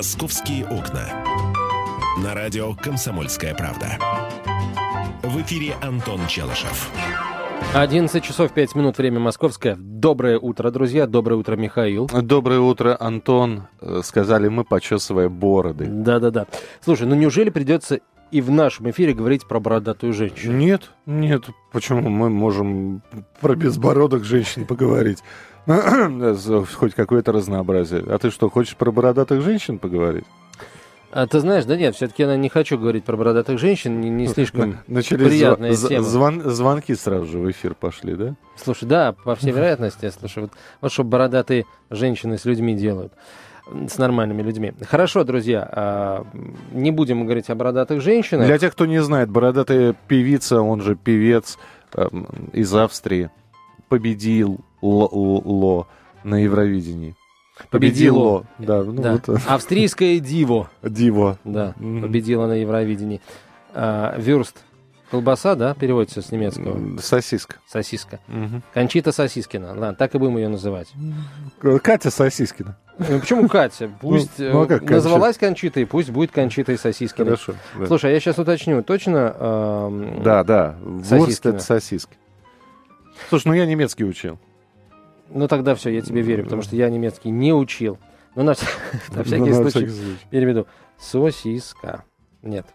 «Московские окна». На радио «Комсомольская правда». В эфире Антон Челышев. 11 часов 5 минут, время московское. Доброе утро, друзья. Доброе утро, Михаил. Доброе утро, Антон. Э, Сказали мы, почесывая бороды. Да-да-да. Слушай, ну неужели придется и в нашем эфире говорить про бородатую женщину? Нет, нет. Почему мы можем про безбородок женщин поговорить? Хоть какое-то разнообразие. А ты что, хочешь про бородатых женщин поговорить? А ты знаешь, да нет, все-таки я не хочу говорить про бородатых женщин, не, не слишком Начались приятная зв- тема. звон- звонки сразу же в эфир пошли, да? Слушай, да, по всей вероятности, я слушаю. Вот, вот что бородатые женщины с людьми делают. С нормальными людьми. Хорошо, друзья, а, не будем говорить о бородатых женщинах. Для тех, кто не знает, бородатая певица, он же певец эм, из Австрии, победил Ло, на Евровидении. Победило. Да, ну Да. вот э, Австрийское диво. диво. Да, Мгм. победила на Евровидении. А, Вюрст. Колбаса, да, переводится с немецкого? Сосиска. Сосиска. Мгм. Кончита Сосискина. Ладно, так и будем ее называть. Катя Сосискина. Ну, почему Катя? Пусть ну, а э, как Кончита? называлась Кончитой, пусть будет Кончитой Сосискиной. Хорошо. да. Слушай, а я сейчас уточню, точно? эм, Да, да. Вурст это сосиски. Слушай, ну я немецкий учил. Ну тогда все, я тебе верю, потому что я немецкий не учил. Ну, на, на всякий Ну, случай, виду, сосиска. Нет,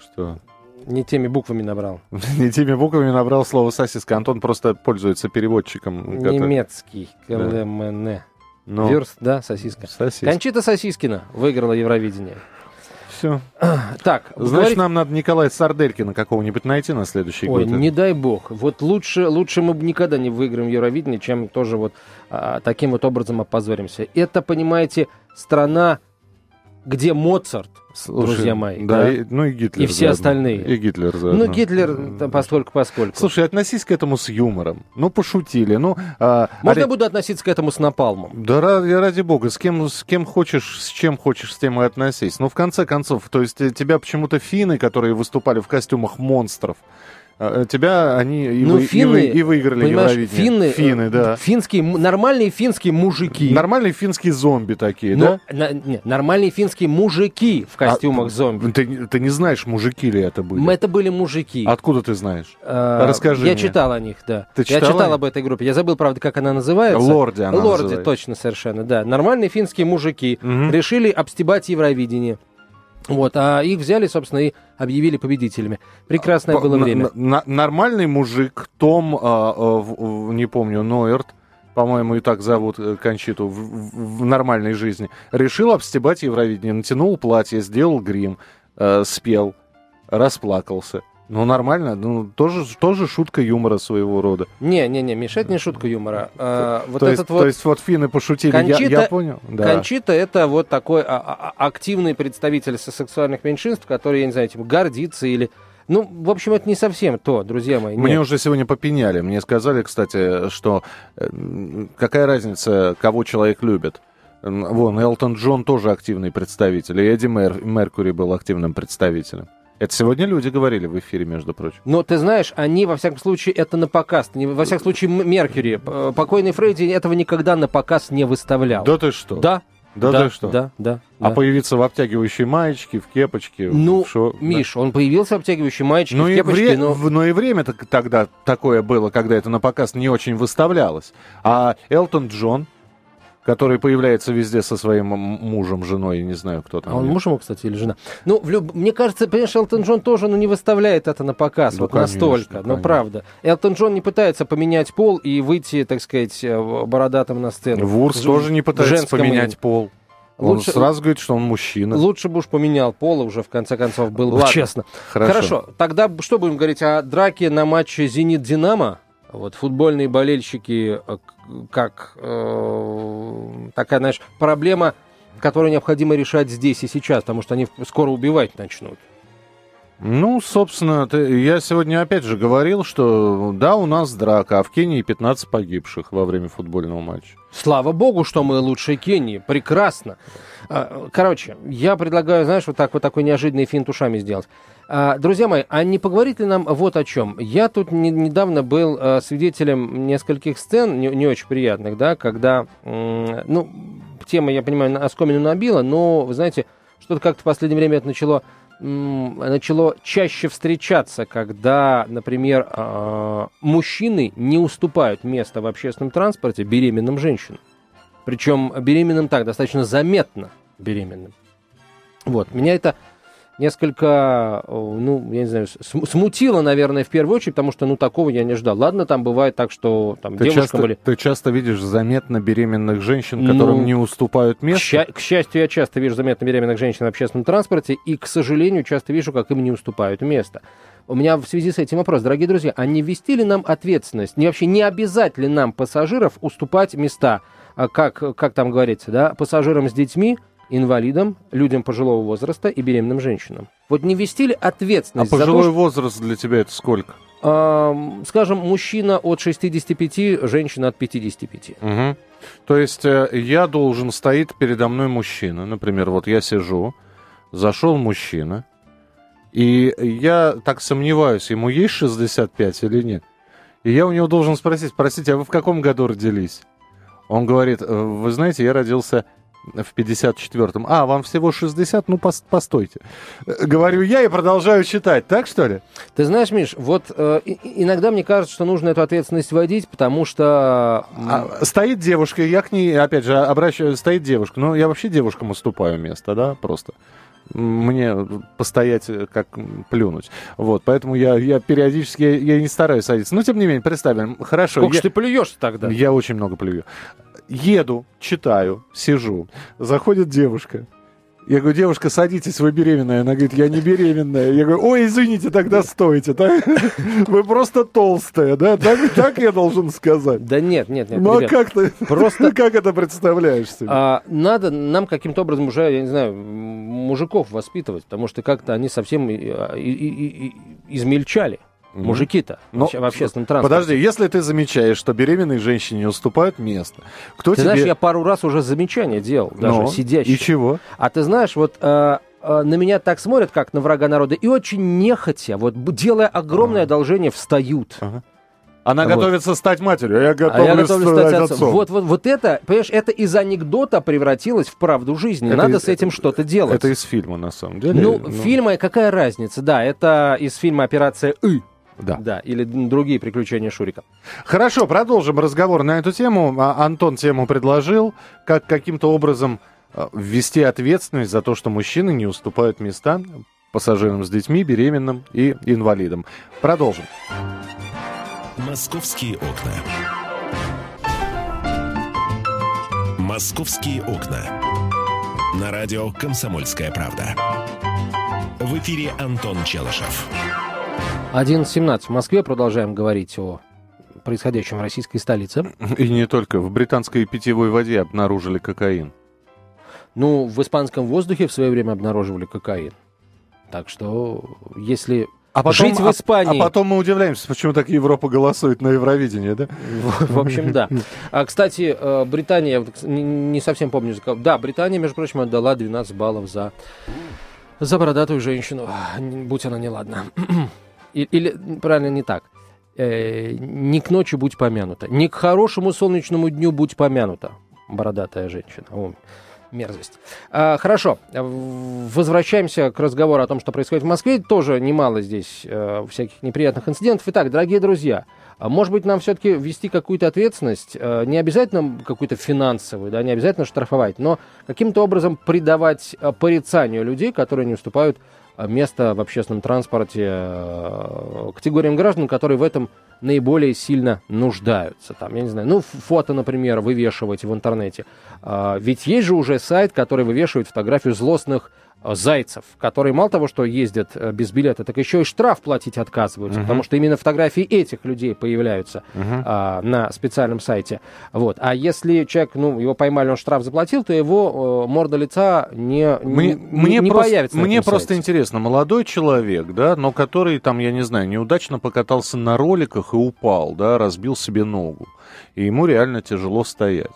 Что? не теми буквами набрал. Не теми буквами набрал слово сосиска. Антон просто пользуется переводчиком. Немецкий. Да. КЛМН. Ну, Вюрст, да, сосиска. Сосиска. Кончита Сосискина выиграла Евровидение. Все. Так, Значит, говорить- нам надо Николая Сарделькина какого-нибудь найти на следующий Ой, год. не дай бог. Вот лучше, лучше мы бы никогда не выиграем Евровидение, чем тоже вот а, таким вот образом опозоримся. Это, понимаете, страна, где Моцарт, Слушай, друзья мои, Да, да? И, ну и Гитлер И все заодно. остальные. И Гитлер заодно. ну, Гитлер там постольку поскольку. Слушай, относись к этому с юмором. Ну, пошутили. Ну, а, Можно я а- буду относиться к этому с напалмом? Да ради, ради бога, с кем, с кем хочешь, с чем хочешь, с тем и относись. Ну, в конце концов, то есть э, тебя почему-то финны, которые выступали в костюмах монстров, тебя они и, Ну, вы- и финны, вы- и выиграли Евровидение. финны, Финны, э, да. финские, нормальные финские мужики. Нормальные финские зомби такие, Ну, да? на- не, нормальные финские мужики в костюмах А, зомби. Ты, ты не знаешь, мужики ли это были? Это были мужики. Откуда ты знаешь? А, расскажи Я мне. читал о них, да. Ты я читал читал о об этой группе. Я забыл, правда, как она называется. Лорди она Лорди, называется. точно, совершенно, да. Нормальные финские мужики Мгм. решили обстебать Евровидение. Вот, а их взяли, собственно, и объявили победителями. Прекрасное было время. нормальный мужик, Том, а, а, в- не помню, Нойерт, по-моему, и так зовут э, Кончиту в нормальной жизни, решил обстебать Евровидение, натянул платье, сделал грим, э, спел, расплакался. Ну, нормально, ну, тоже, тоже шутка юмора своего рода. Не-не-не, Миша, это не шутка юмора. А, вот то, этот есть, вот... то есть вот финны пошутили, я- я, Кончита- понял. Да. Кончита это вот такой а, а, а, активный представитель сексуальных меньшинств, который, я не знаю, типа, гордится или... Ну, в общем, это не совсем то, друзья мои. Мне нет. уже сегодня попеняли. Мне сказали, кстати, что э, какая разница, кого человек любит. Вон, Элтон Джон тоже активный представитель, и Эдди Мер- Меркури был активным представителем. Это сегодня люди говорили в эфире, между прочим. Но ты знаешь, они, во всяком случае, это на показ. Во всяком случае, Меркьюри, э, покойный Фредди этого никогда на показ не выставлял. Да ты что? Да, Да, да, ты что? да, да. А да. появиться в обтягивающей маечке, в кепочке, Ну, в шо- да. Миш, он появился в обтягивающей маечке, Ну в и, кепочке, вре- но... но и время -то тогда такое было, когда это на показ не очень выставлялось. А Элтон Джон, который появляется везде со своим мужем, женой, не знаю, кто там. А он муж ему, кстати, или жена? Ну, в люб- мне кажется, понимаешь, Элтон Джон тоже ну, не выставляет это на показ, Ну, вот конечно, настолько, ну, конечно. правда. Элтон Джон не пытается поменять пол и выйти, так сказать, э, бородатым на сцену. Вурс В- тоже не пытается поменять имени. пол. Он Лучше- сразу говорит, что он мужчина. Лучше бы уж поменял пол, и уже в конце концов было бы честно. Хорошо. тогда б- что будем говорить о драке на матче «Зенит-Динамо»? Вот футбольные болельщики, э, как э, такая, знаешь, проблема, которую необходимо решать здесь и сейчас, потому что они скоро убивать начнут. Ну, собственно, ты- я сегодня опять же говорил, что да, у нас драка, а в Кении 15 погибших во время футбольного матча. Слава богу, что мы лучше Кении. Прекрасно. А, Короче, я предлагаю, знаешь, вот так вот такой неожиданный финт ушами сделать. А, Друзья мои, а не поговорить ли нам вот о чем? Я тут не- недавно был а, свидетелем нескольких сцен, не, не очень приятных, да, когда, ну, тема, я понимаю, оскомину набила, но, вы знаете, что-то как-то в последнее время это начало начало чаще встречаться, когда, например, а, мужчины не уступают место в общественном транспорте беременным женщинам. Причем беременным так, достаточно заметно беременным. Вот, меня это несколько, ну, я не знаю, смутило, наверное, в первую очередь, потому что, ну, такого я не ждал. Ладно, там бывает так, что там ты девушка часто, были... Ты часто видишь заметно беременных женщин, которым ну, не уступают место? К, к счастью, я часто вижу заметно беременных женщин в общественном транспорте, и, к сожалению, часто вижу, как им не уступают место. У меня в связи с этим вопрос, дорогие друзья, а не ввести ли нам ответственность? Не вообще не обязательно нам, пассажиров, уступать места, а как, как там говорится, да, пассажирам с детьми, инвалидам, людям пожилого возраста и беременным женщинам. Вот не ввести ли ответственность А пожилой за то, возраст для тебя это сколько? Скажем, мужчина от 65, женщина от 55. Угу. То есть э, я должен, стоит передо мной мужчина, например, вот я сижу, зашел мужчина, и я так сомневаюсь, ему есть 65 или нет. И я у него должен спросить, простите, а вы в каком году родились? Он говорит, «Э, вы знаете, я родился в 54-м. А, вам всего 60? Ну, пос постойте. Говорю я и продолжаю читать. Так, что ли? Ты знаешь, Миш, вот э, иногда мне кажется, что нужно эту ответственность вводить, потому что... А, стоит девушка, я к ней, опять же, обращаюсь, стоит девушка. Ну, я вообще девушкам уступаю место, да, просто мне постоять, э, как плюнуть. Вот, поэтому я, я периодически, я, я не стараюсь садиться. Но, тем не менее, представим, хорошо. Сколько я, ты плюешь тогда? Я очень много плюю еду, читаю, сижу, заходит девушка. Я говорю, девушка, садитесь, вы беременная. Она говорит, я не беременная. Я говорю, ой, извините, тогда стойте. Так? Вы просто толстая, да? Так, так я должен сказать. Да нет, нет, нет. Ну а как ты, просто... как это представляешь себе? А, надо нам каким-то образом уже, я не знаю, мужиков воспитывать, потому что как-то они совсем и, и, и, и измельчали. Мужики-то Но, в общественном транспорте. Подожди, если ты замечаешь, что беременной женщине не уступают место, кто ты тебе... знаешь, я пару раз уже замечание делал, даже Но, сидящий. И чего? А ты знаешь, вот э, э, на меня так смотрят, как на врага народа, и очень нехотя, вот делая огромное ага. одолжение, встают. Ага. Она вот. готовится стать матерью, а я готовлюсь, а я готовлюсь стать, стать отцом. Вот, вот, вот это, понимаешь, это из анекдота превратилось в правду жизни. Это Надо из, с этим что-то делать. Это из фильма, на самом деле. Ну, ну, фильма, какая разница? Да, это из фильма «Операция И». Да. Да, или другие приключения Шурика. Хорошо, продолжим разговор на эту тему. А, Антон тему предложил, как каким-то образом а, ввести ответственность за то, что мужчины не уступают места пассажирам с детьми, беременным и инвалидам. Продолжим. Московские окна. Московские окна. На радио «Комсомольская правда». В эфире Антон Челышев. 11.17 в Москве. Продолжаем говорить о происходящем в российской столице. И не только. В британской питьевой воде обнаружили кокаин. Ну, в испанском воздухе в свое время обнаруживали кокаин. Так что, если а потом, жить в Испании... А, а потом мы удивляемся, почему так Европа голосует на Евровидении, да? В общем, да. А, кстати, э, Британия, не совсем помню, да, Британия, между прочим, отдала 12 баллов за, за бородатую женщину, будь она неладна. Или, правильно, не так. Э, не к ночи будь помянута. Не к хорошему солнечному дню будь помянута. Бородатая женщина. О, мерзость. А, хорошо. Возвращаемся к разговору о том, что происходит в Москве. Тоже немало здесь э, всяких неприятных инцидентов. Итак, дорогие друзья, а может быть, нам все-таки ввести какую-то ответственность, э, не обязательно какую-то финансовую, да, не обязательно штрафовать, но каким-то образом придавать э, порицанию людей, которые не уступают место в общественном транспорте э, категориям граждан, которые в этом наиболее сильно нуждаются. Там, я не знаю, ну, фото, например, вывешивать в интернете. А, ведь есть же уже сайт, который вывешивает фотографию злостных зайцев, которые мало того, что ездят э, без билета, так еще и штраф платить отказываются, uh-huh. потому что именно фотографии этих людей появляются uh-huh. а, на специальном сайте. Вот. А если человек, ну, его поймали, он штраф заплатил, то его э, морда лица не, мне, не, мне не просто, появится. Мне просто сайте. интересно, молодой человек, да, но который там, я не знаю, неудачно покатался на роликах и упал, да, разбил себе ногу, и ему реально тяжело стоять.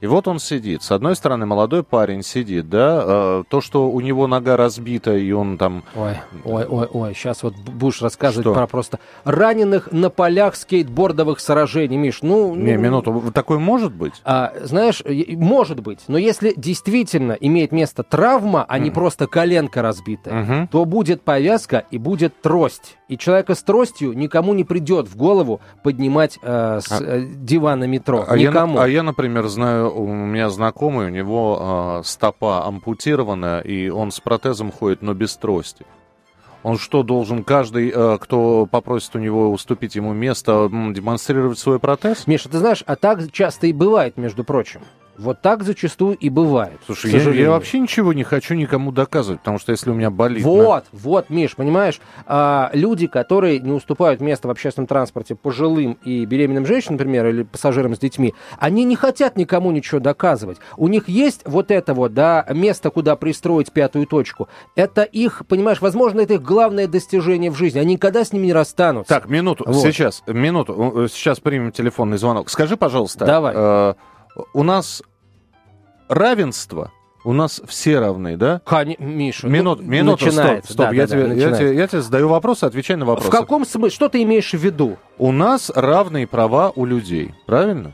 И вот он сидит. С одной стороны, молодой парень сидит, да, э, то, что у него нога разбита, и он там... Ой, ой, ой, ой, сейчас вот будешь рассказывать Что? про просто раненых на полях скейтбордовых сражений, Миш, ну... Не, ну, минуту, такое может быть? А, знаешь, может быть, но если действительно имеет место травма, а не просто коленка разбитая, Мгм. то будет повязка и будет трость. И человека с тростью никому не придет в голову поднимать э, с э, дивана метро. А я, никому. а я, например, знаю, у меня знакомый, у него э, стопа ампутирована, и он с протезом ходит, но без трости. Он что, должен каждый, э, кто попросит у него уступить ему место, демонстрировать свой протез? Миша, ты знаешь, а так часто и бывает, между прочим. Вот так зачастую и бывает. Слушай, я, я вообще ничего не хочу никому доказывать, потому что если у меня болит... Вот, вот, Миш, понимаешь, а, люди, которые не уступают место в общественном транспорте пожилым и беременным женщинам, например, или пассажирам с детьми, они не хотят никому ничего доказывать. У них есть вот это вот, да, место, куда пристроить пятую точку. Это их, понимаешь, возможно, это их главное достижение в жизни. Они никогда с ними не расстанутся. Так, минуту, Вот. сейчас, минуту, сейчас примем телефонный звонок. Скажи, пожалуйста, Давай. э, у нас равенство, у нас все равны, да? Кон- Миша, ну, Минут, минуту, стоп, начинается. стоп, Да, я, да, тебе, да, я, тебе, я тебе задаю вопросы, отвечай на вопросы. В каком смысле? Что ты имеешь в виду? У нас равные права у людей, правильно?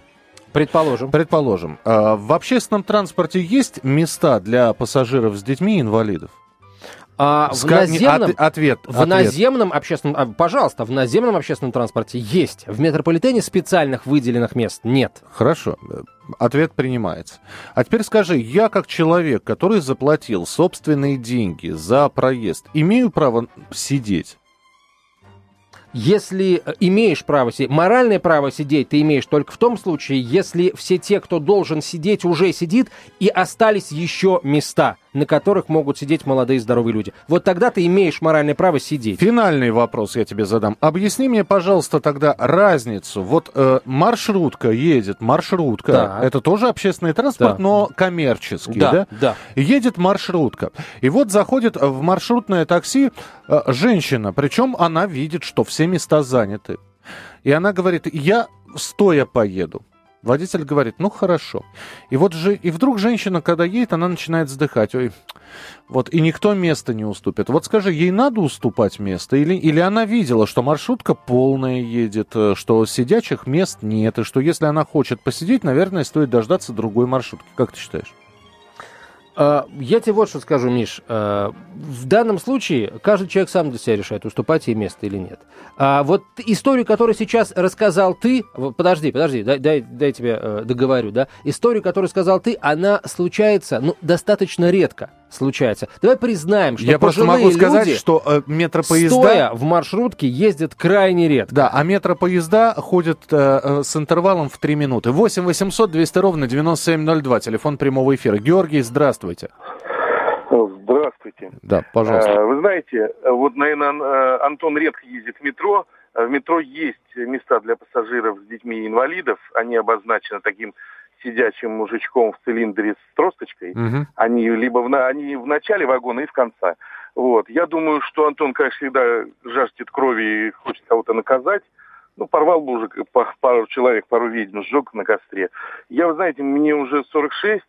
Предположим. Предположим. А в общественном транспорте есть места для пассажиров с детьми и инвалидов? А в Ска- наземном... от- ответ. В ответ. наземном общественном, а, пожалуйста, в наземном общественном транспорте есть. В метрополитене специальных выделенных мест нет. Хорошо, э, ответ принимается. А теперь скажи, я как человек, который заплатил собственные деньги за проезд, имею право сидеть? Если э, имеешь право сидеть, моральное право сидеть ты имеешь только в том случае, если все те, кто должен сидеть, уже сидит, и остались еще места, на которых могут сидеть молодые здоровые люди. Вот тогда ты имеешь моральное право сидеть. Финальный вопрос я тебе задам. Объясни мне, пожалуйста, тогда разницу. Вот э, маршрутка едет, маршрутка, Так. это тоже общественный транспорт, Да. но коммерческий, да? Да, да. Едет маршрутка. И вот заходит в маршрутное такси э, женщина, причем она видит, что все места заняты. И она говорит, я стоя поеду. Водитель говорит, ну хорошо. И вот же, и вдруг женщина, когда едет, она начинает вздыхать. Ой, вот, и никто места не уступит. Вот скажи, ей надо уступать место? Или, или она видела, что маршрутка полная едет, э, что сидячих мест нет, и что если она хочет посидеть, наверное, стоит дождаться другой маршрутки. Как ты считаешь? А, Я тебе вот что скажу, Миш. А, В данном случае каждый человек сам для себя решает, уступать ей место или нет. А вот историю, которую сейчас рассказал ты... Подожди, подожди, дай, дай, дай тебе э, договорю, да? Историю, которую сказал ты, она случается, ну, достаточно редко случается. Давай признаем, что Я просто могу сказать, люди, что э, метропоезда... стоя в маршрутке, ездят крайне редко. Да, а метропоезда ходят э, э, с интервалом в 3 минуты. 8 800 200 ровно 9702, телефон прямого эфира. Георгий, здравствуйте. Здравствуйте. Да, пожалуйста. Э, Вы знаете, вот, наверное, э, Антон редко ездит в метро. В метро есть места для пассажиров с детьми и инвалидов. Они обозначены таким сидячим мужичком в цилиндре с тросточкой. Мгм. Они либо в, они в начале вагона и в конце. Вот. Я думаю, что Антон, конечно, всегда жаждет крови и хочет кого-то наказать. Ну, порвал бы уже па- пару человек, пару ведьм, сжег на костре. Я, вы знаете, мне уже 46,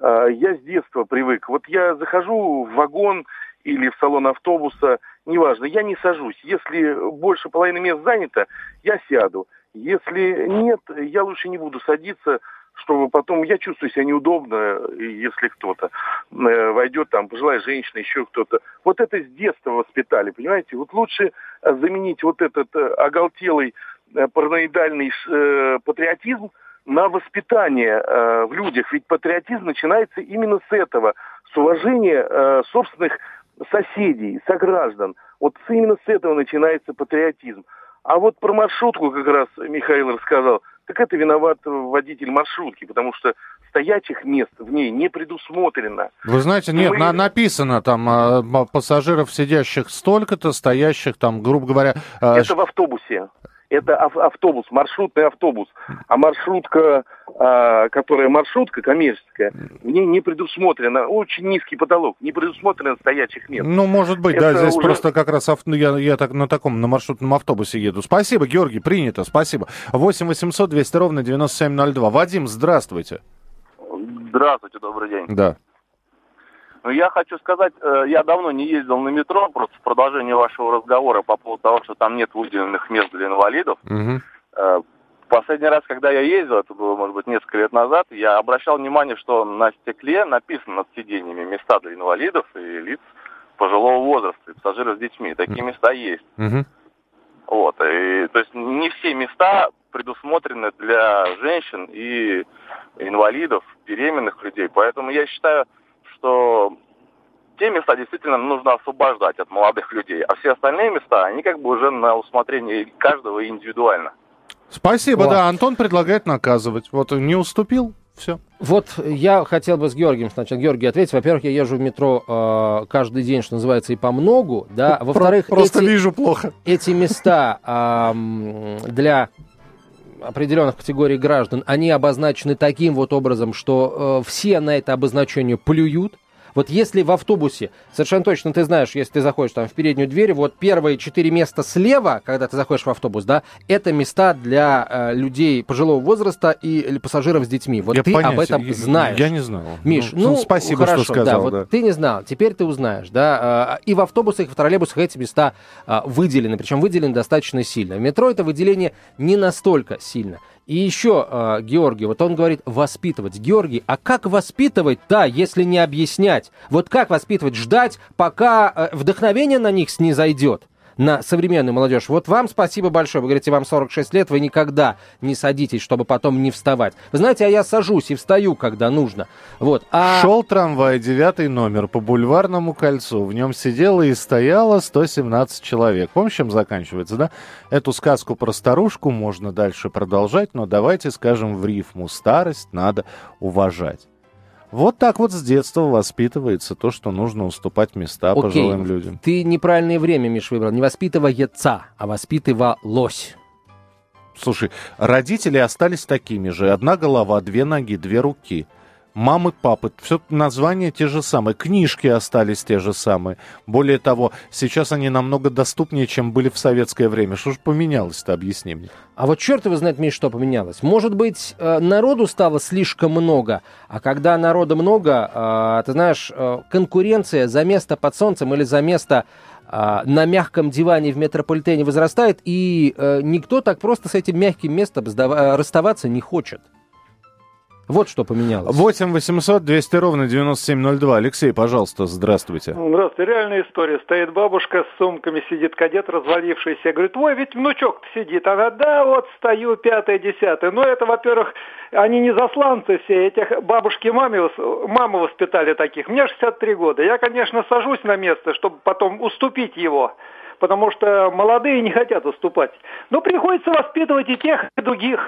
а, я с детства привык. Вот я захожу в вагон или в салон автобуса, неважно, я не сажусь. Если больше половины мест занято, я сяду. Если нет, я лучше не буду садиться, чтобы потом... Я чувствую себя неудобно, если кто-то э, войдет, там, пожилая женщина, еще кто-то. Вот это с детства воспитали, понимаете? Вот лучше э, заменить вот этот э, оголтелый параноидальный э, патриотизм на воспитание э, в людях. Ведь патриотизм начинается именно с этого, с уважения э, собственных соседей, сограждан. Вот именно с этого начинается патриотизм. А вот про маршрутку как раз Михаил рассказал. Так это виноват водитель маршрутки, потому что стоячих мест в ней не предусмотрено. Вы знаете, нет, Мы- на- написано там а, пассажиров, сидящих столько-то, стоящих там, грубо говоря... а, Это в автобусе. Это ав- автобус, маршрутный автобус. А маршрутка, а, которая маршрутка коммерческая, в ней не предусмотрено, очень низкий потолок, не предусмотрено стоячих мест. Ну, может быть, да, Это здесь уже- просто как раз ав- ну, я, я так на таком, на маршрутном автобусе еду. Спасибо, Георгий, принято, спасибо. 8 800 200 ровно 9702. Вадим, здравствуйте. Здравствуйте, добрый день. Да. Ну, я хочу сказать, э, я давно не ездил на метро, просто в продолжение вашего разговора по поводу того, что там нет выделенных мест для инвалидов. Э, Последний раз, когда я ездил, это было, может быть, несколько лет назад, я обращал внимание, что на стекле написано над сиденьями места для инвалидов и лиц пожилого возраста, и пассажиров с детьми. Такие места есть. Мгм. Вот. И, то есть не все места предусмотрены для женщин и инвалидов, беременных людей. Поэтому я считаю, что те места действительно нужно освобождать от молодых людей, а все остальные места, они как бы уже на усмотрение каждого индивидуально. Спасибо, Вот. да. Антон предлагает наказывать. Вот не уступил, все. Вот я хотел бы с Георгием сначала. Георгий, ответить. Во-первых, я езжу в метро э, каждый день, что называется, и по многу, да. Во-вторых, Просто эти, вижу плохо. эти места ам, для определенных категорий граждан, они обозначены таким вот образом, что э, все на это обозначение плюют. Вот если в автобусе, совершенно точно ты знаешь, если ты заходишь там в переднюю дверь, вот первые четыре места слева, когда ты заходишь в автобус, да, это места для э, людей пожилого возраста и или пассажиров с детьми. Вот Я ты об понятия- этом я- знаешь. Я не знал. Миш, ну, спасибо, хорошо, что сказал. да, вот да. ты не знал, теперь ты узнаешь, да. э, И в автобусах, и в троллейбусах эти места а, выделены, причем выделены достаточно сильно. В метро это выделение не настолько сильно. И еще, э, Георгий, вот он говорит воспитывать. Георгий, а как воспитывать, да, если не объяснять? Вот как воспитывать? Ждать, пока э, вдохновение на них снизойдет? На современную молодежь. Вот вам спасибо большое. Вы говорите, вам 46 лет, вы никогда не садитесь, чтобы потом не вставать. Вы знаете, а я сажусь и встаю, когда нужно. Вот. А... Шел трамвай, девятый номер, по бульварному кольцу. В нем сидело и стояло 117 человек. Помнишь, чем заканчивается, да? Эту сказку про старушку можно дальше продолжать, но давайте скажем в рифму. Старость надо уважать. Вот так вот с детства воспитывается то, что нужно уступать места Окей. пожилым людям. Ты неправильное время, Миш, выбрал. Не воспитывается, а воспитывалось. Слушай, родители остались такими же. Одна голова, две ноги, две руки. Мамы, папы, все названия те же самые, книжки остались те же самые. Более того, сейчас они намного доступнее, чем были в советское время. Что же поменялось-то, объясни мне. А вот черт его знает, Миш, что поменялось. Может быть, э, народу стало слишком много, а когда народа много, э, ты знаешь, э, конкуренция за место под солнцем или за место на мягком диване в метрополитене возрастает, и никто так просто с этим мягким местом расставаться не хочет. Вот что поменялось. 8 800 200 ровно 9702. Алексей, пожалуйста, здравствуйте. Здравствуйте, реальная история. Стоит бабушка с сумками, сидит кадет развалившийся. Говорит, ой, ведь внучок сидит. Она, да, вот стою, пятое, десятое. Но это, во-первых, они не засланцы все. Этих бабушки маме, мамы воспитали таких. Мне 63 года. Я, конечно, сажусь на место, чтобы потом уступить его. Потому что молодые не хотят уступать. Но приходится воспитывать и тех, и других.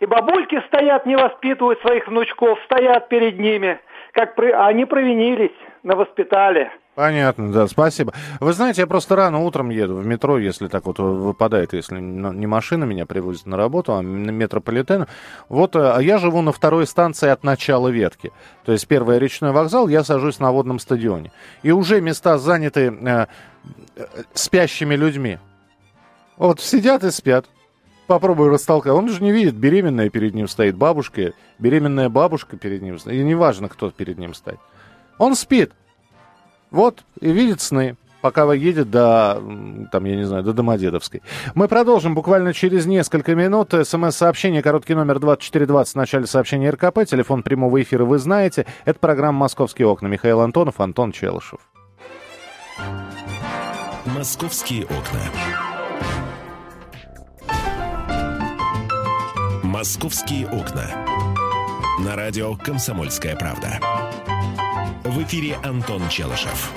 И бабульки стоят, не воспитывают своих внучков, стоят перед ними. Как при- они провинились, на воспитали. Понятно, да, спасибо. Вы знаете, я просто рано утром еду в метро, если так вот выпадает, если не машина меня привозит на работу, а метрополитен. Вот, э, а я живу на второй станции от начала ветки. То есть первый речной вокзал, я сажусь на водном стадионе. И уже места заняты э, э, спящими людьми. Вот сидят и спят. Попробуй растолкать. Он же не видит, беременная перед ним стоит, бабушка, беременная бабушка перед ним стоит. И неважно, кто перед ним стоит. Он спит. Вот, и видит сны, пока едет до, там, я не знаю, до Домодедовской. Мы продолжим буквально через несколько минут. СМС-сообщение, короткий номер 2420 в начале сообщения РКП. Телефон прямого эфира вы знаете. Это программа «Московские окна». Михаил Антонов, Антон Челышев. Московские окна. Московские окна. На радио «Комсомольская правда». В эфире Антон Челышев.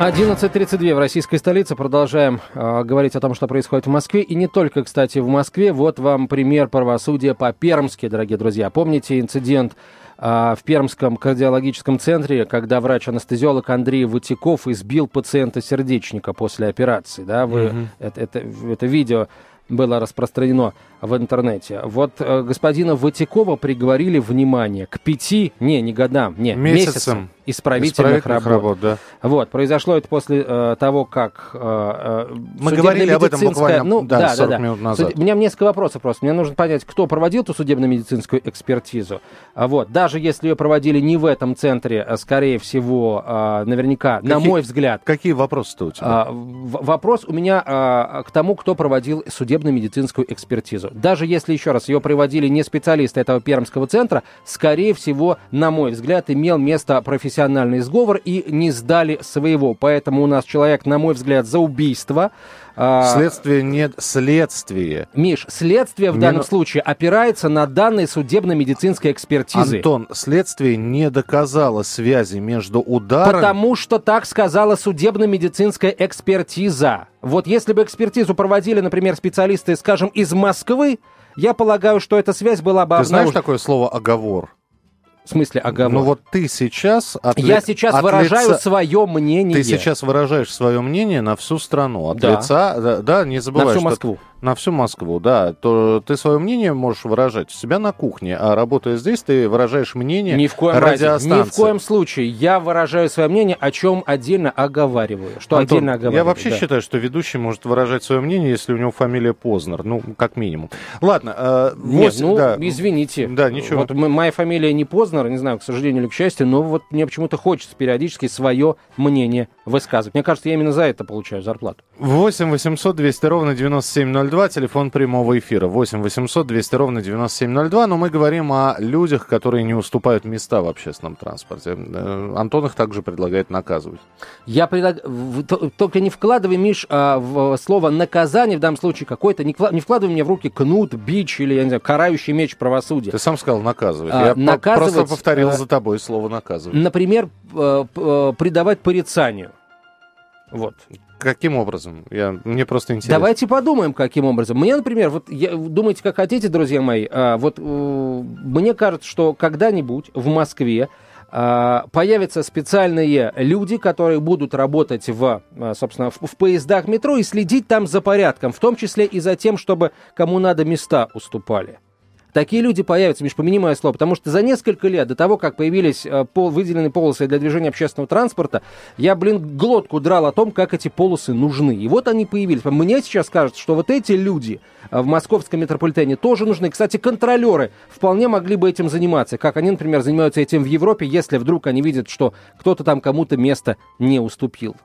11.32 в российской столице. Продолжаем э, говорить о том, что происходит в Москве. И не только, кстати, в Москве. Вот вам пример правосудия по-пермски, дорогие друзья. Помните инцидент э, в Пермском кардиологическом центре, когда врач-анестезиолог Андрей Ватиков избил пациента-сердечника после операции? Да? Вы, это, это, это видео было распространено в интернете. Вот э, господина Ватикова приговорили, внимание, к пяти, не, не годам, не, Месяцам. месяцам исправительных, Исправительных работ. работ, да. Вот, произошло это после э, того, как э, э, Мы говорили об этом буквально, ну, да, да, 40 да, да. минут назад. Суд- У меня несколько вопросов просто. Мне нужно понять, кто проводил эту судебно-медицинскую экспертизу. А Вот, даже если ее проводили не в этом центре, а, скорее всего, а, наверняка, на Какие- мой взгляд, Какие вопросы-то у тебя? в- Вопрос у меня а, к тому, кто проводил судебно-медицинскую экспертизу. Даже если, еще раз, ее проводили не специалисты этого Пермского центра, скорее всего, на мой взгляд, имел место профессиональный сговор и не сдали своего. Поэтому у нас человек, на мой взгляд, за убийство. а, Следствие нет. Следствие. Миш, следствие в Не данном случае опирается на данные судебно-медицинской экспертизы. Антон, следствие не доказало связи между ударом... Потому что так сказала судебно-медицинская экспертиза. Вот если бы экспертизу проводили, например, специалисты, скажем, из Москвы, я полагаю, что эта связь была бы Ты знаешь обнаружена. такое слово «оговор»? В смысле оговор? Ну вот ты сейчас... от я ли- сейчас от выражаю лица- свое мнение. Ты сейчас выражаешь свое мнение на всю страну. От Да. лица... Да, да, не на забывай, всю что- Москву. На всю Москву, да. То ты свое мнение можешь выражать у себя на кухне, а работая здесь, ты выражаешь мнение Ни в коем разе, ни радиостанции. в коем случае. Я выражаю свое мнение, о чем отдельно оговариваю. Что Антон, отдельно оговариваю. я вообще да. считаю, что ведущий может выражать свое мнение, если у него фамилия Познер. Ну, как минимум. Ладно. э, Нет, восемь- ну, да. извините. Да, ничего. Вот моя фамилия не Познер, не знаю, к сожалению или к счастью, но вот мне почему-то хочется периодически свое мнение высказывать. Мне кажется, я именно за это получаю зарплату. 8 800 200 ровно 9702, телефон прямого эфира. 8 800 200 ровно 9702, но мы говорим о людях, которые не уступают места в общественном транспорте. Э, Антон их также предлагает наказывать. Я предлаг- в- т- только не вкладывай, Миш, а, в слово наказание в данном случае какое-то, не, не вкладывай мне в руки кнут, бич или, я не знаю, карающий меч правосудия. Ты сам сказал наказывать. А, Я наказывать, просто повторил э, за тобой слово наказывать. Например, э, придавать порицанию. Вот. Каким образом? Я, мне просто интересно. Давайте подумаем, каким образом. Мне, например, вот я, думайте, как хотите, друзья мои. а, вот э, мне кажется, что когда-нибудь в Москве а, появятся специальные люди, которые будут работать в, а, собственно, в, в поездах метро и следить там за порядком, в том числе и за тем, чтобы кому надо места уступали. Такие люди появятся, Миш, помяни мое слово, потому что за несколько лет до того, как появились э, пол, выделенные полосы для движения общественного транспорта, я, блин, глотку драл о том, как эти полосы нужны. И вот они появились. Мне сейчас кажется, что вот эти люди э, в московском метрополитене тоже нужны. Кстати, контролеры вполне могли бы этим заниматься, как они, например, занимаются этим в Европе, если вдруг они видят, что кто-то там кому-то место не уступил.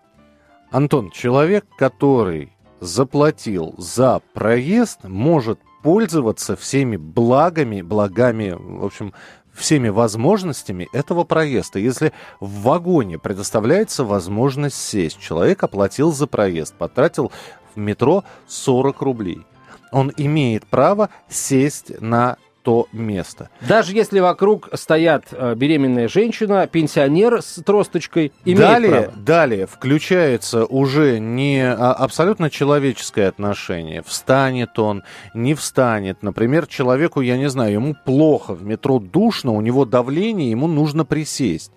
Антон, человек, который заплатил за проезд, может пользоваться всеми благами, благами, в общем, всеми возможностями этого проезда. Если в вагоне предоставляется возможность сесть, человек оплатил за проезд, потратил в метро 40 рублей. Он имеет право сесть на то место. Даже если вокруг стоят э, беременная женщина, пенсионер с тросточкой, имеет далее, право. далее включается уже не а, абсолютно человеческое отношение. Встанет он, не встанет. Например, человеку, я не знаю, ему плохо в метро душно, у него давление, ему нужно присесть.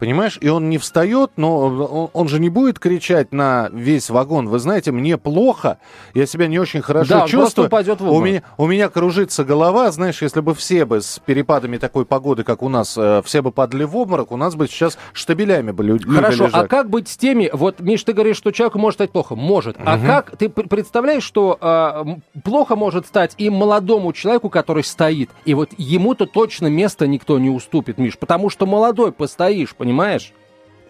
Понимаешь, и он не встает, но он, же не будет кричать на весь вагон. Вы знаете, мне плохо, я себя не очень хорошо Да, чувствую. упадет в у меня, у меня кружится голова, знаешь, если бы все бы с перепадами такой погоды, как у нас, э, все бы падали в обморок, у нас бы сейчас штабелями бы лю- люди Хорошо, лежали. а как быть с теми, вот, Миш, ты говоришь, что человеку может стать плохо? Может. А как, ты пр- представляешь, что м, плохо может стать и молодому человеку, который стоит, и вот ему-то точно место никто не уступит, Миш, потому что молодой постоишь, понимаешь?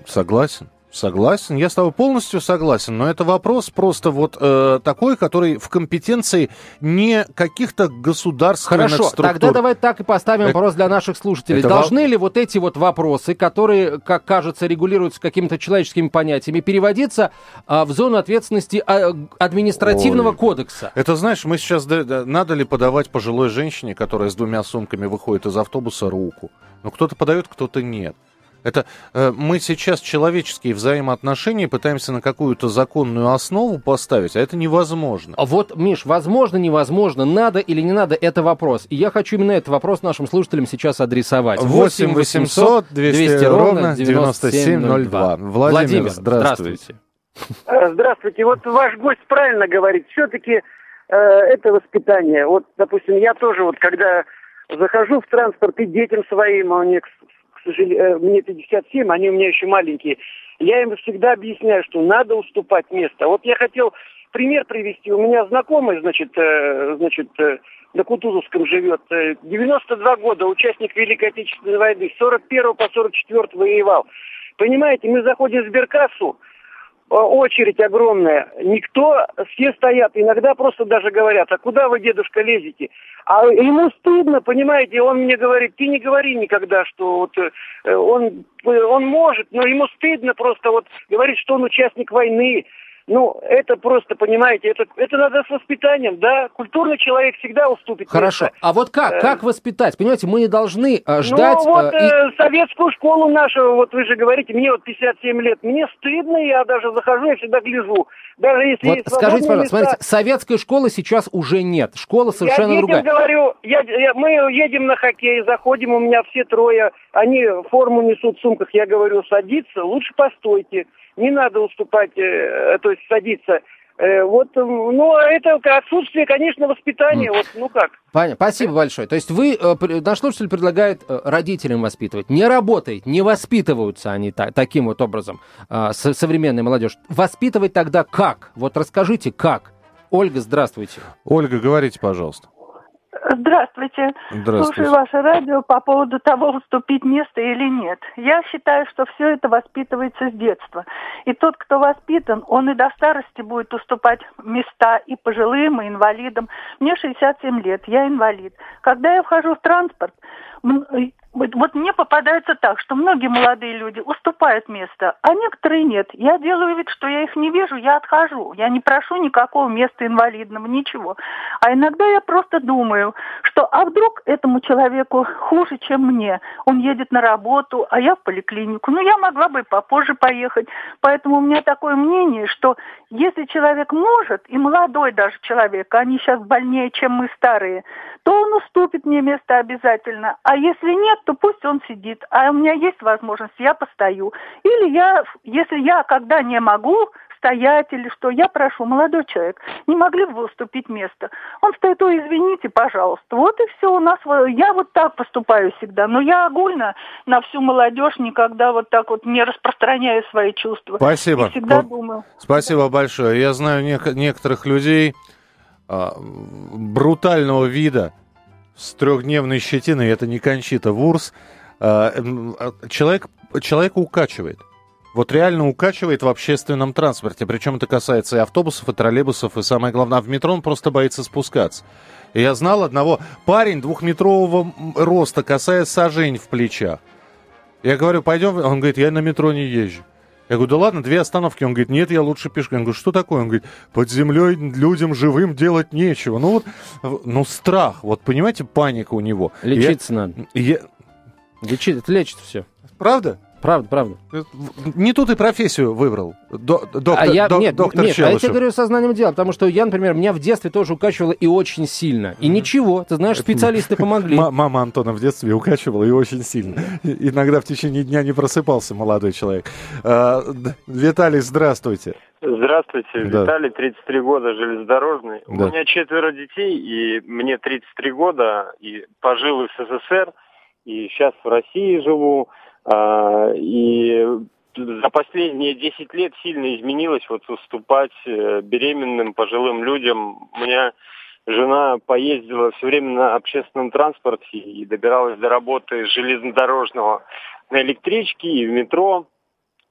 Согласен. Согласен, я с тобой полностью согласен, но это вопрос просто вот э, такой, который в компетенции не каких-то государственных Хорошо, структур. тогда давай так и поставим Это- вопрос для наших слушателей. Должны ли вот эти вот вопросы, которые, как кажется, регулируются какими-то человеческими понятиями, переводиться а, в зону ответственности а, административного Ой. кодекса? Это знаешь, мы сейчас надо ли подавать пожилой женщине, которая с двумя сумками выходит из автобуса, руку? Ну, кто-то подает, кто-то нет. Это э, мы сейчас человеческие взаимоотношения пытаемся на какую-то законную основу поставить, а это невозможно. А Вот, Миш, возможно, невозможно, надо или не надо, это вопрос. И я хочу именно этот вопрос нашим слушателям сейчас адресовать. 8 800 200 ровно 9702. Владимир, здравствуйте. Э, Здравствуйте. Вот ваш гость правильно говорит. Все-таки э, это воспитание. Вот, допустим, я тоже вот, когда захожу в транспорт и детям своим, а у них, к сожалению, мне 57, они у меня еще маленькие. Я им всегда объясняю, что надо уступать место. Вот я хотел пример привести. У меня знакомый, значит, э, значит, э, на Кутузовском живет. 92 года, участник Великой Отечественной войны. С 41 по 44 воевал. Понимаете, мы заходим в сберкассу, очередь огромная. Никто, все стоят, иногда просто даже говорят, а куда вы, дедушка, лезете? А ему стыдно, понимаете, он мне говорит, ты не говори никогда, что вот э, он, он может, но ему стыдно просто вот говорить, что он участник войны, ну, это просто, понимаете, это, это надо с воспитанием, да? Культурный человек всегда уступит. Хорошо. Место. А вот как? Э, как воспитать? Понимаете, мы не должны э, ждать... Ну, вот э, и... советскую школу нашу, вот вы же говорите, мне вот 57 лет, мне стыдно, я даже захожу, я всегда гляжу. Даже если вот скажите, пожалуйста, места... смотрите, советской школы сейчас уже нет, школа совершенно я другая. Я говорю, я, я, мы едем на хоккей, заходим, у меня все трое, они форму несут в сумках, я говорю, садиться, лучше постойте не надо уступать, э, то есть садиться. Э, вот, ну, это отсутствие, конечно, воспитания. Вот, ну как? Понятно. Спасибо большое. То есть вы, э, наш слушатель предлагает родителям воспитывать. Не работает, не воспитываются они та, таким вот образом, современная молодежь. Воспитывать тогда как? Вот расскажите, как? Ольга, здравствуйте. Ольга, говорите, пожалуйста. Здравствуйте. Здравствуйте. Слушаю ваше радио по поводу того, уступить место или нет. Я считаю, что все это воспитывается с детства. И тот, кто воспитан, он и до старости будет уступать места и пожилым, и инвалидам. Мне 67 лет, я инвалид. Когда я вхожу в транспорт, вот, мне попадается так, что многие молодые люди уступают место, а некоторые нет. Я делаю вид, что я их не вижу, я отхожу. Я не прошу никакого места инвалидного, ничего. А иногда я просто думаю, что а вдруг этому человеку хуже, чем мне. Он едет на работу, а я в поликлинику. Ну, я могла бы и попозже поехать. Поэтому у меня такое мнение, что если человек может, и молодой даже человек, они сейчас больнее, чем мы старые, то он уступит мне место обязательно. А если нет, то пусть он сидит. А у меня есть возможность, я постою. Или я, если я когда не могу стоять или что, я прошу, молодой человек, не могли бы вы уступить место? Он стоит, ой, извините, пожалуйста. Вот и все у нас. Я вот так поступаю всегда. Но я огульно на всю молодежь никогда вот так вот не распространяю свои чувства. Спасибо. И всегда думаю. Спасибо большое. Я знаю нек- некоторых людей, а, брутального вида, с трехдневной щетиной, это не Кончита Вурс, а, а, человек, человека укачивает. Вот реально укачивает в общественном транспорте. Причем это касается и автобусов, и троллейбусов, и самое главное, в метро он просто боится спускаться. Я знал одного, парень двухметрового роста, касаясь сажень в плечах. Я говорю, пойдем, он говорит, я на метро не езжу. Я говорю, да ладно, две остановки. Он говорит, нет, я лучше пешком. Я говорю, что такое? Он говорит, под землей людям живым делать нечего. Ну вот, ну страх, вот понимаете, паника у него. Лечиться я, надо. Я... Лечить, это лечит все. Правда? Правда, правда. Не тут и профессию выбрал. До, доктор, а я, до, нет, доктор нет, а я тебе говорю сознанием дела, потому что я, например, меня в детстве тоже укачивало и очень сильно. И ничего, ты знаешь, специалисты помогли. Мама Антона в детстве укачивала и очень сильно. Иногда в течение дня не просыпался молодой человек. А, Виталий, здравствуйте. Здравствуйте, да. Виталий, 33 года, железнодорожный. Да. У меня четверо детей, и мне 33 года, и пожил в СССР, и сейчас в России живу. А, и за последние 10 лет сильно изменилось вот уступать э, беременным пожилым людям. У меня жена поездила все время на общественном транспорте и добиралась до работы железнодорожного на электричке и в метро.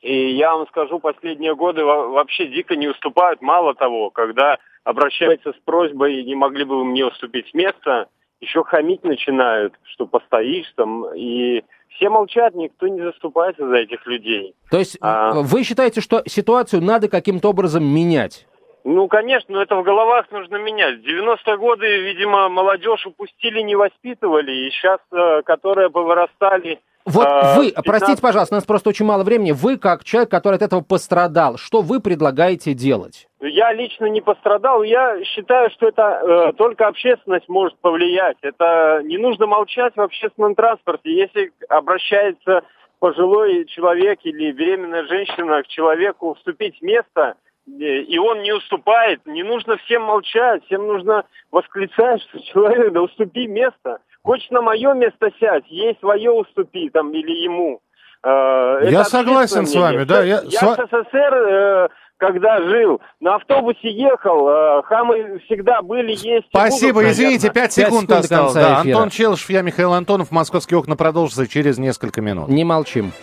И я вам скажу, последние годы вообще дико не уступают. Мало того, когда обращаются с просьбой, не могли бы вы мне уступить место, еще хамить начинают, что постоишь там, и все молчат, никто не заступается за этих людей. То есть а... вы считаете, что ситуацию надо каким-то образом менять? Ну, конечно, но это в головах нужно менять. В 90-е годы, видимо, молодежь упустили, не воспитывали, и сейчас, э, которые повырастали вот а, вы, 15... простите, пожалуйста, у нас просто очень мало времени. Вы, как человек, который от этого пострадал, что вы предлагаете делать? Я лично не пострадал. Я считаю, что это э, только общественность может повлиять. Это не нужно молчать в общественном транспорте. Если обращается пожилой человек или беременная женщина к человеку вступить в место, и он не уступает, не нужно всем молчать, всем нужно восклицать, что человек, да уступи место. Хочешь на мое место сядь, ей свое уступи там или ему. Э, я согласен с вами, да. Я, я в СССР, э, когда жил, на автобусе ехал, э, хамы всегда были, есть. Спасибо, будут, извините, пять секунд, секунд осталось. Да, Антон Челышев, я Михаил Антонов. Московские окна продолжатся через несколько минут. Не молчим.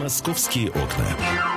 Московские окна.